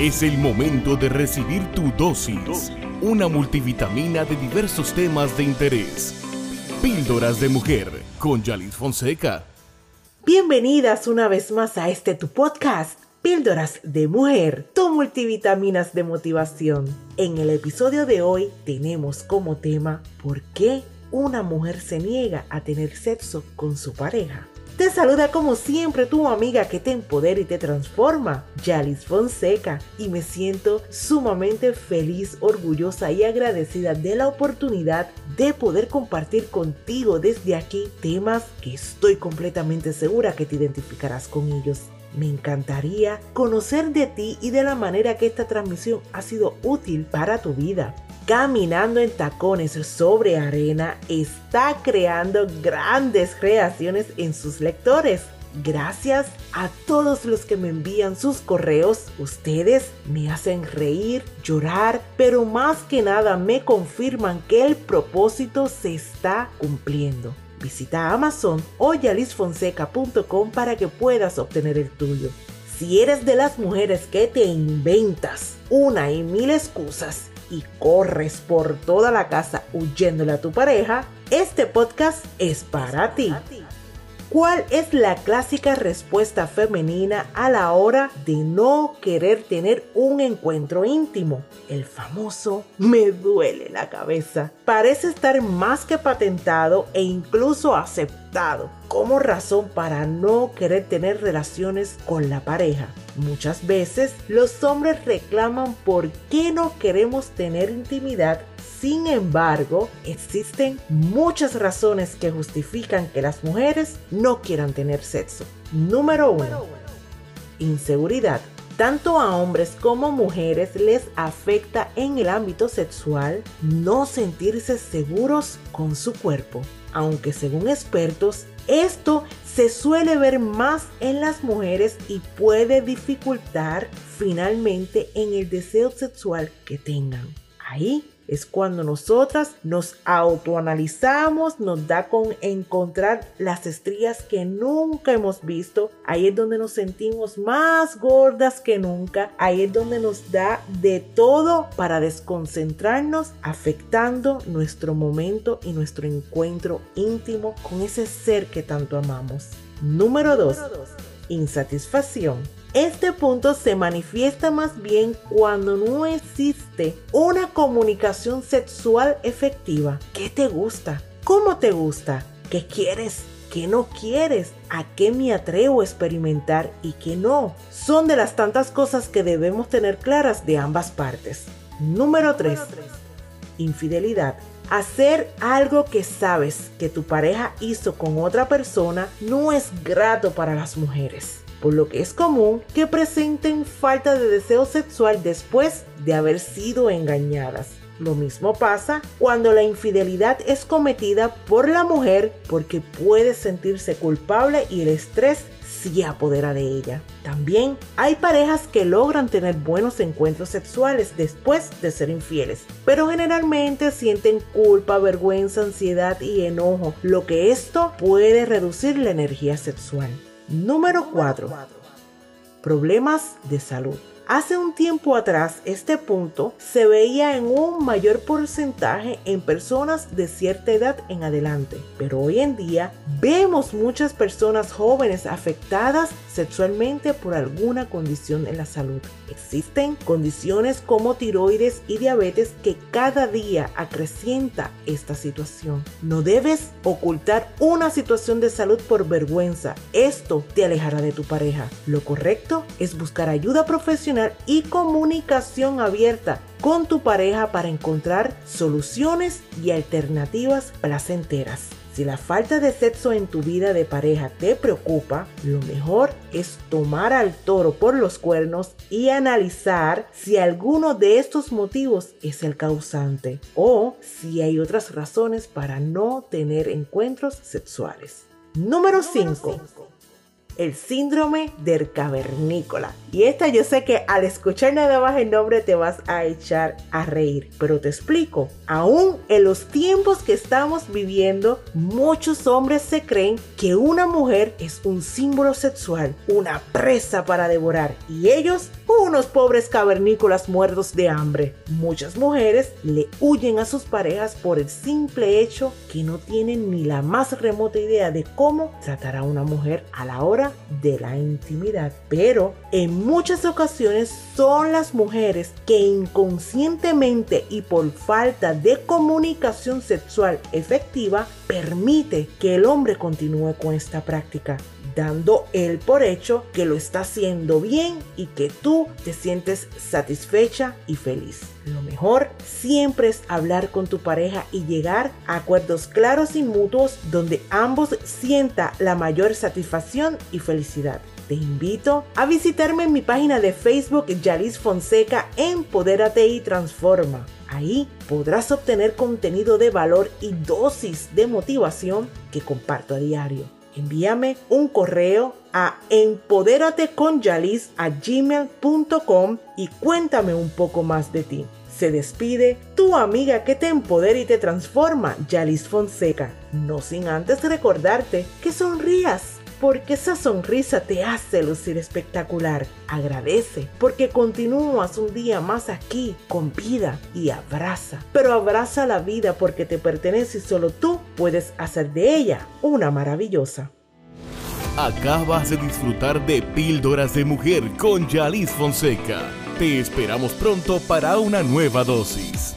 Es el momento de recibir tu dosis, una multivitamina de diversos temas de interés. Píldoras de Mujer con Yalis Fonseca. Bienvenidas una vez más a este tu podcast, Píldoras de Mujer, tu multivitaminas de motivación. En el episodio de hoy tenemos como tema ¿Por qué una mujer se niega a tener sexo con su pareja? Te saluda como siempre tu amiga que te empodera y te transforma, Yalis Fonseca, y me siento sumamente feliz, orgullosa y agradecida de la oportunidad de poder compartir contigo desde aquí temas que estoy completamente segura que te identificarás con ellos. Me encantaría conocer de ti y de la manera que esta transmisión ha sido útil para tu vida caminando en tacones sobre arena, está creando grandes creaciones en sus lectores. Gracias a todos los que me envían sus correos, ustedes me hacen reír, llorar, pero más que nada me confirman que el propósito se está cumpliendo. Visita Amazon o yalisfonseca.com para que puedas obtener el tuyo. Si eres de las mujeres que te inventas una y mil excusas y corres por toda la casa huyéndole a tu pareja, este podcast es para ti. ¿Cuál es la clásica respuesta femenina a la hora de no querer tener un encuentro íntimo? El famoso me duele la cabeza. Parece estar más que patentado e incluso aceptado como razón para no querer tener relaciones con la pareja. Muchas veces los hombres reclaman por qué no queremos tener intimidad sin embargo, existen muchas razones que justifican que las mujeres no quieran tener sexo. Número 1. Inseguridad. Tanto a hombres como mujeres les afecta en el ámbito sexual no sentirse seguros con su cuerpo. Aunque según expertos, esto se suele ver más en las mujeres y puede dificultar finalmente en el deseo sexual que tengan. Ahí es cuando nosotras nos autoanalizamos, nos da con encontrar las estrías que nunca hemos visto. Ahí es donde nos sentimos más gordas que nunca. Ahí es donde nos da de todo para desconcentrarnos, afectando nuestro momento y nuestro encuentro íntimo con ese ser que tanto amamos. Número 2. Insatisfacción. Este punto se manifiesta más bien cuando no existe una comunicación sexual efectiva. ¿Qué te gusta? ¿Cómo te gusta? ¿Qué quieres? ¿Qué no quieres? ¿A qué me atrevo a experimentar y qué no? Son de las tantas cosas que debemos tener claras de ambas partes. Número 3. Infidelidad. Hacer algo que sabes que tu pareja hizo con otra persona no es grato para las mujeres por lo que es común que presenten falta de deseo sexual después de haber sido engañadas. Lo mismo pasa cuando la infidelidad es cometida por la mujer porque puede sentirse culpable y el estrés se apodera de ella. También hay parejas que logran tener buenos encuentros sexuales después de ser infieles, pero generalmente sienten culpa, vergüenza, ansiedad y enojo, lo que esto puede reducir la energía sexual. Número 4. Problemas de salud. Hace un tiempo atrás este punto se veía en un mayor porcentaje en personas de cierta edad en adelante, pero hoy en día vemos muchas personas jóvenes afectadas sexualmente por alguna condición en la salud. Existen condiciones como tiroides y diabetes que cada día acrecienta esta situación. No debes ocultar una situación de salud por vergüenza. Esto te alejará de tu pareja. Lo correcto es buscar ayuda profesional y comunicación abierta con tu pareja para encontrar soluciones y alternativas placenteras. Si la falta de sexo en tu vida de pareja te preocupa, lo mejor es tomar al toro por los cuernos y analizar si alguno de estos motivos es el causante o si hay otras razones para no tener encuentros sexuales. Número 5 el síndrome del cavernícola. Y esta yo sé que al escuchar nada más el nombre te vas a echar a reír, pero te explico. Aún en los tiempos que estamos viviendo, muchos hombres se creen que una mujer es un símbolo sexual, una presa para devorar, y ellos unos pobres cavernícolas muertos de hambre. Muchas mujeres le huyen a sus parejas por el simple hecho que no tienen ni la más remota idea de cómo tratar a una mujer a la hora de la intimidad. Pero en muchas ocasiones son las mujeres que inconscientemente y por falta de comunicación sexual efectiva permite que el hombre continúe con esta práctica dando él por hecho que lo está haciendo bien y que tú te sientes satisfecha y feliz. Lo mejor siempre es hablar con tu pareja y llegar a acuerdos claros y mutuos donde ambos sienta la mayor satisfacción y felicidad. Te invito a visitarme en mi página de Facebook Yalis Fonseca Empodérate y Transforma. Ahí podrás obtener contenido de valor y dosis de motivación que comparto a diario envíame un correo a gmail.com y cuéntame un poco más de ti. Se despide tu amiga que te empodera y te transforma, Yalis Fonseca. No sin antes recordarte que sonrías porque esa sonrisa te hace lucir espectacular. Agradece porque continúas un día más aquí con vida y abraza. Pero abraza la vida porque te pertenece y solo tú puedes hacer de ella una maravillosa. Acabas de disfrutar de Píldoras de Mujer con Yalis Fonseca. Te esperamos pronto para una nueva dosis.